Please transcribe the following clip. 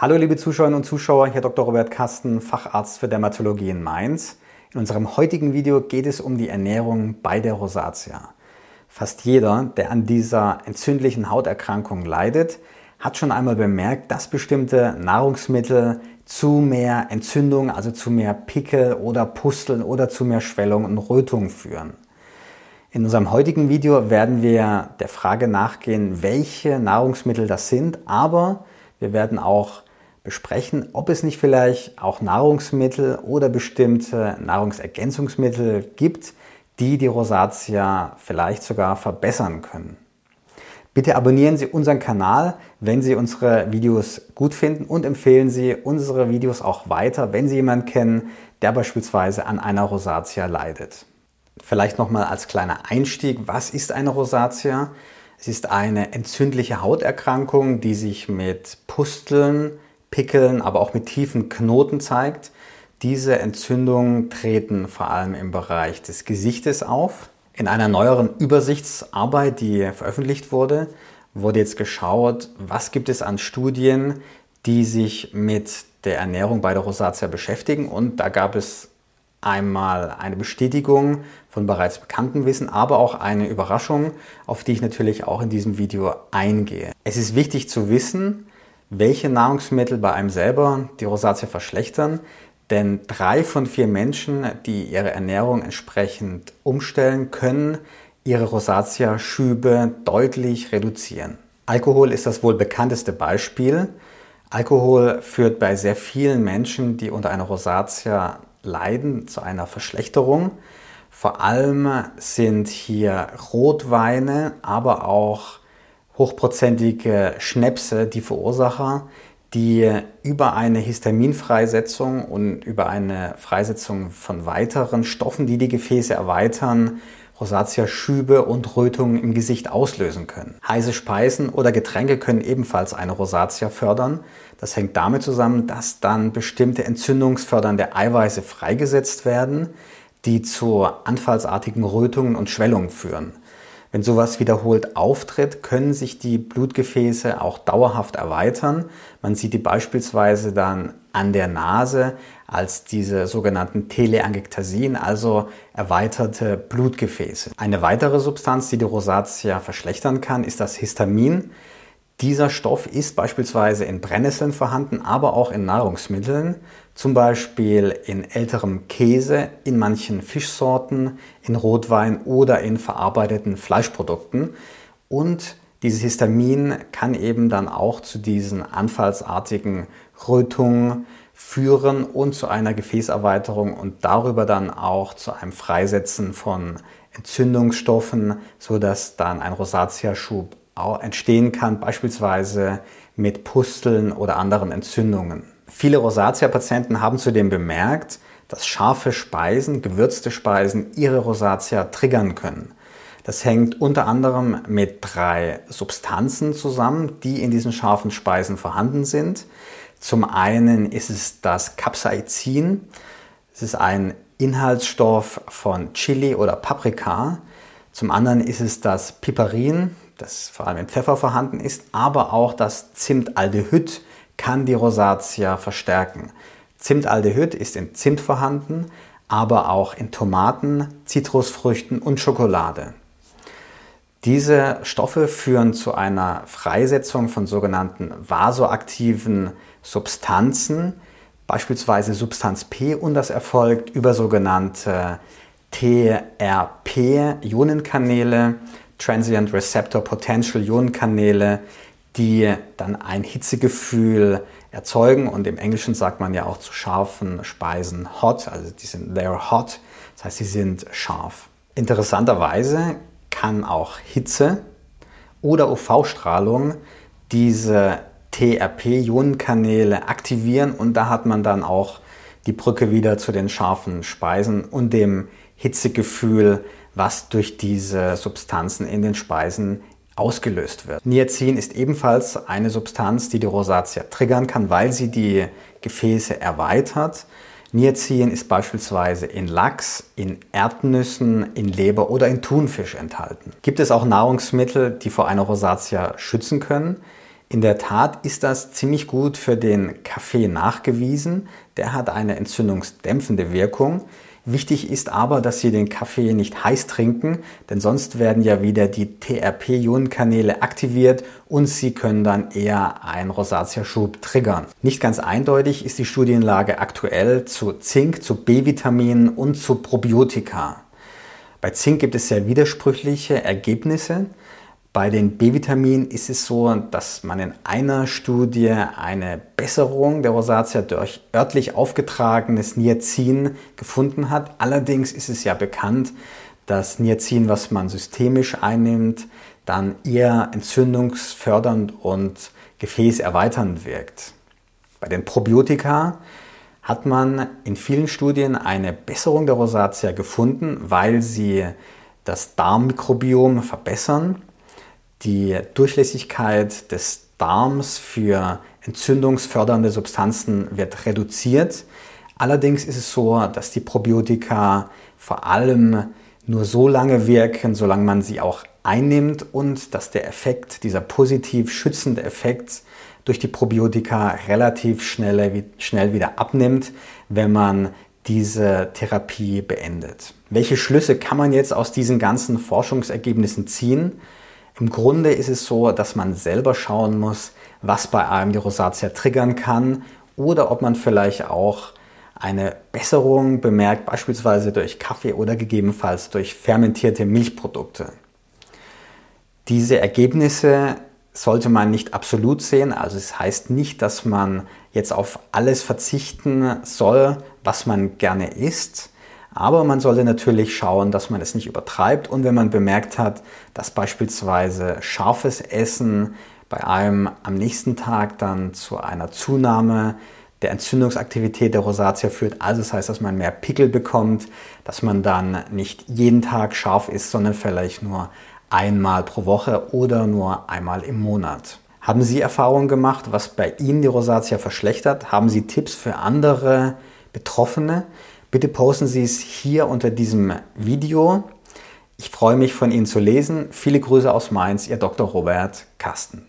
Hallo liebe Zuschauerinnen und Zuschauer, hier Dr. Robert Kasten, Facharzt für Dermatologie in Mainz. In unserem heutigen Video geht es um die Ernährung bei der Rosatia. Fast jeder, der an dieser entzündlichen Hauterkrankung leidet, hat schon einmal bemerkt, dass bestimmte Nahrungsmittel zu mehr Entzündung, also zu mehr Pickel oder Pusteln oder zu mehr Schwellung und Rötung führen. In unserem heutigen Video werden wir der Frage nachgehen, welche Nahrungsmittel das sind, aber wir werden auch besprechen, ob es nicht vielleicht auch Nahrungsmittel oder bestimmte Nahrungsergänzungsmittel gibt, die die Rosatia vielleicht sogar verbessern können. Bitte abonnieren Sie unseren Kanal, wenn Sie unsere Videos gut finden und empfehlen Sie unsere Videos auch weiter, wenn Sie jemanden kennen, der beispielsweise an einer Rosatia leidet. Vielleicht nochmal als kleiner Einstieg, was ist eine Rosatia? Es ist eine entzündliche Hauterkrankung, die sich mit Pusteln, Pickeln, aber auch mit tiefen Knoten zeigt. Diese Entzündungen treten vor allem im Bereich des Gesichtes auf. In einer neueren Übersichtsarbeit, die veröffentlicht wurde, wurde jetzt geschaut, was gibt es an Studien, die sich mit der Ernährung bei der Rosatia beschäftigen. Und da gab es einmal eine Bestätigung von bereits bekanntem Wissen, aber auch eine Überraschung, auf die ich natürlich auch in diesem Video eingehe. Es ist wichtig zu wissen, welche Nahrungsmittel bei einem selber die Rosatia verschlechtern. Denn drei von vier Menschen, die ihre Ernährung entsprechend umstellen, können ihre Rosatia-Schübe deutlich reduzieren. Alkohol ist das wohl bekannteste Beispiel. Alkohol führt bei sehr vielen Menschen, die unter einer Rosatia leiden, zu einer Verschlechterung. Vor allem sind hier Rotweine, aber auch hochprozentige Schnäpse die Verursacher, die über eine Histaminfreisetzung und über eine Freisetzung von weiteren Stoffen, die die Gefäße erweitern, Rosatia-Schübe und Rötungen im Gesicht auslösen können. Heiße Speisen oder Getränke können ebenfalls eine Rosatia fördern. Das hängt damit zusammen, dass dann bestimmte entzündungsfördernde Eiweiße freigesetzt werden, die zu anfallsartigen Rötungen und Schwellungen führen. Wenn sowas wiederholt auftritt, können sich die Blutgefäße auch dauerhaft erweitern. Man sieht die beispielsweise dann an der Nase als diese sogenannten Teleangiektasien, also erweiterte Blutgefäße. Eine weitere Substanz, die die Rosatia verschlechtern kann, ist das Histamin. Dieser Stoff ist beispielsweise in Brennnesseln vorhanden, aber auch in Nahrungsmitteln, zum Beispiel in älterem Käse, in manchen Fischsorten, in Rotwein oder in verarbeiteten Fleischprodukten. Und dieses Histamin kann eben dann auch zu diesen anfallsartigen Rötungen führen und zu einer Gefäßerweiterung und darüber dann auch zu einem Freisetzen von Entzündungsstoffen, sodass dann ein Rosatia-Schub entstehen kann, beispielsweise mit Pusteln oder anderen Entzündungen. Viele Rosatia-Patienten haben zudem bemerkt, dass scharfe Speisen, gewürzte Speisen ihre Rosatia triggern können. Das hängt unter anderem mit drei Substanzen zusammen, die in diesen scharfen Speisen vorhanden sind. Zum einen ist es das Capsaicin. Es ist ein Inhaltsstoff von Chili oder Paprika. Zum anderen ist es das Piperin das vor allem im Pfeffer vorhanden ist, aber auch das Zimtaldehyd kann die Rosatia verstärken. Zimtaldehyd ist in Zimt vorhanden, aber auch in Tomaten, Zitrusfrüchten und Schokolade. Diese Stoffe führen zu einer Freisetzung von sogenannten vasoaktiven Substanzen, beispielsweise Substanz P, und das erfolgt über sogenannte TRP-Ionenkanäle, Transient Receptor Potential Ionenkanäle, die dann ein Hitzegefühl erzeugen und im Englischen sagt man ja auch zu scharfen Speisen hot, also die sind they're hot, das heißt, sie sind scharf. Interessanterweise kann auch Hitze oder UV-Strahlung diese TRP-Ionenkanäle aktivieren und da hat man dann auch die Brücke wieder zu den scharfen Speisen und dem Hitzegefühl was durch diese Substanzen in den Speisen ausgelöst wird. Niacin ist ebenfalls eine Substanz, die die Rosatia triggern kann, weil sie die Gefäße erweitert. Niacin ist beispielsweise in Lachs, in Erdnüssen, in Leber oder in Thunfisch enthalten. Gibt es auch Nahrungsmittel, die vor einer Rosatia schützen können? In der Tat ist das ziemlich gut für den Kaffee nachgewiesen. Der hat eine entzündungsdämpfende Wirkung. Wichtig ist aber, dass Sie den Kaffee nicht heiß trinken, denn sonst werden ja wieder die TRP-Ionenkanäle aktiviert und Sie können dann eher einen Rosatia-Schub triggern. Nicht ganz eindeutig ist die Studienlage aktuell zu Zink, zu B-Vitaminen und zu Probiotika. Bei Zink gibt es sehr widersprüchliche Ergebnisse. Bei den B-Vitaminen ist es so, dass man in einer Studie eine Besserung der Rosatia durch örtlich aufgetragenes Niacin gefunden hat. Allerdings ist es ja bekannt, dass Niacin, was man systemisch einnimmt, dann eher entzündungsfördernd und gefäßerweiternd wirkt. Bei den Probiotika hat man in vielen Studien eine Besserung der Rosatia gefunden, weil sie das Darmmikrobiom verbessern die Durchlässigkeit des Darms für entzündungsfördernde Substanzen wird reduziert. Allerdings ist es so, dass die Probiotika vor allem nur so lange wirken, solange man sie auch einnimmt und dass der Effekt, dieser positiv schützende Effekt durch die Probiotika relativ schnell, schnell wieder abnimmt, wenn man diese Therapie beendet. Welche Schlüsse kann man jetzt aus diesen ganzen Forschungsergebnissen ziehen? Im Grunde ist es so, dass man selber schauen muss, was bei einem die Rosatia triggern kann oder ob man vielleicht auch eine Besserung bemerkt, beispielsweise durch Kaffee oder gegebenenfalls durch fermentierte Milchprodukte. Diese Ergebnisse sollte man nicht absolut sehen, also es heißt nicht, dass man jetzt auf alles verzichten soll, was man gerne isst. Aber man sollte natürlich schauen, dass man es nicht übertreibt und wenn man bemerkt hat, dass beispielsweise scharfes Essen bei einem am nächsten Tag dann zu einer Zunahme der Entzündungsaktivität der Rosatia führt. Also das heißt, dass man mehr Pickel bekommt, dass man dann nicht jeden Tag scharf isst, sondern vielleicht nur einmal pro Woche oder nur einmal im Monat. Haben Sie Erfahrungen gemacht, was bei Ihnen die Rosatia verschlechtert? Haben Sie Tipps für andere Betroffene? Bitte posten Sie es hier unter diesem Video. Ich freue mich von Ihnen zu lesen. Viele Grüße aus Mainz, Ihr Dr. Robert Kasten.